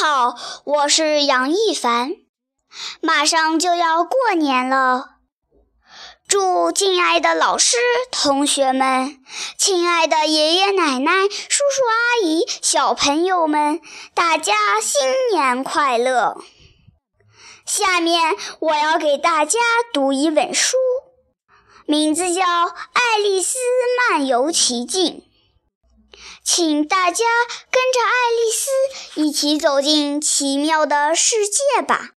好，我是杨一凡。马上就要过年了，祝敬爱的老师、同学们、亲爱的爷爷奶奶、叔叔阿姨、小朋友们，大家新年快乐！下面我要给大家读一本书，名字叫《爱丽丝漫游奇境》。请大家跟着爱丽丝一起走进奇妙的世界吧。